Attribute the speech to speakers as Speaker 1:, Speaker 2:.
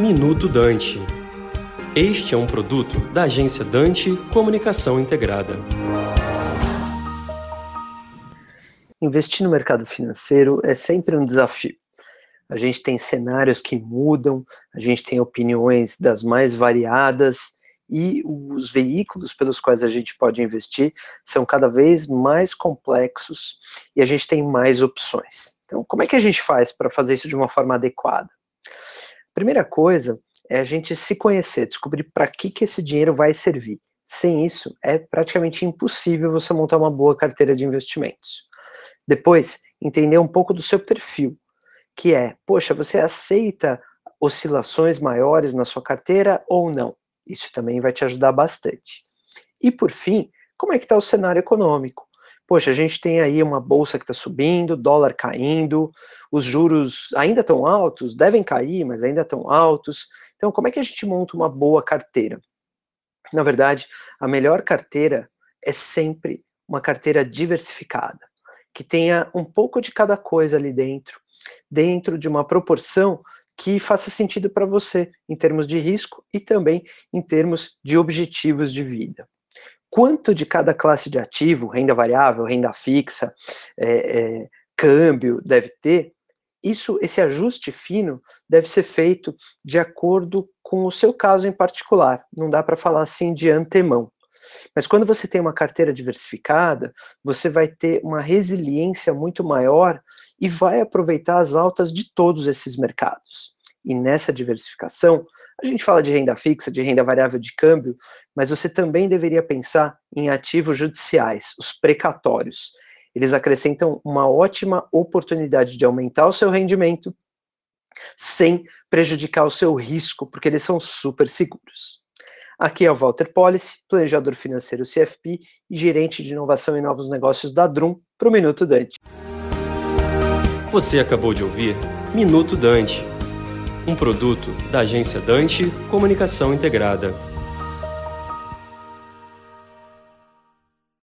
Speaker 1: Minuto Dante. Este é um produto da agência Dante Comunicação Integrada.
Speaker 2: Investir no mercado financeiro é sempre um desafio. A gente tem cenários que mudam, a gente tem opiniões das mais variadas e os veículos pelos quais a gente pode investir são cada vez mais complexos e a gente tem mais opções. Então, como é que a gente faz para fazer isso de uma forma adequada? Primeira coisa é a gente se conhecer, descobrir para que, que esse dinheiro vai servir. Sem isso, é praticamente impossível você montar uma boa carteira de investimentos. Depois, entender um pouco do seu perfil, que é, poxa, você aceita oscilações maiores na sua carteira ou não? Isso também vai te ajudar bastante. E por fim, como é que está o cenário econômico? Poxa, a gente tem aí uma bolsa que está subindo, dólar caindo, os juros ainda estão altos, devem cair, mas ainda estão altos. Então, como é que a gente monta uma boa carteira? Na verdade, a melhor carteira é sempre uma carteira diversificada, que tenha um pouco de cada coisa ali dentro, dentro de uma proporção que faça sentido para você em termos de risco e também em termos de objetivos de vida quanto de cada classe de ativo, renda variável, renda fixa, é, é, câmbio, deve ter, isso, esse ajuste fino deve ser feito de acordo com o seu caso em particular. Não dá para falar assim de antemão. Mas quando você tem uma carteira diversificada, você vai ter uma resiliência muito maior e vai aproveitar as altas de todos esses mercados. E nessa diversificação, a gente fala de renda fixa, de renda variável de câmbio, mas você também deveria pensar em ativos judiciais, os precatórios. Eles acrescentam uma ótima oportunidade de aumentar o seu rendimento sem prejudicar o seu risco, porque eles são super seguros. Aqui é o Walter Policy, planejador financeiro CFP e gerente de inovação e novos negócios da Drum, para o Minuto Dante.
Speaker 1: Você acabou de ouvir Minuto Dante um produto da agência Dante Comunicação Integrada.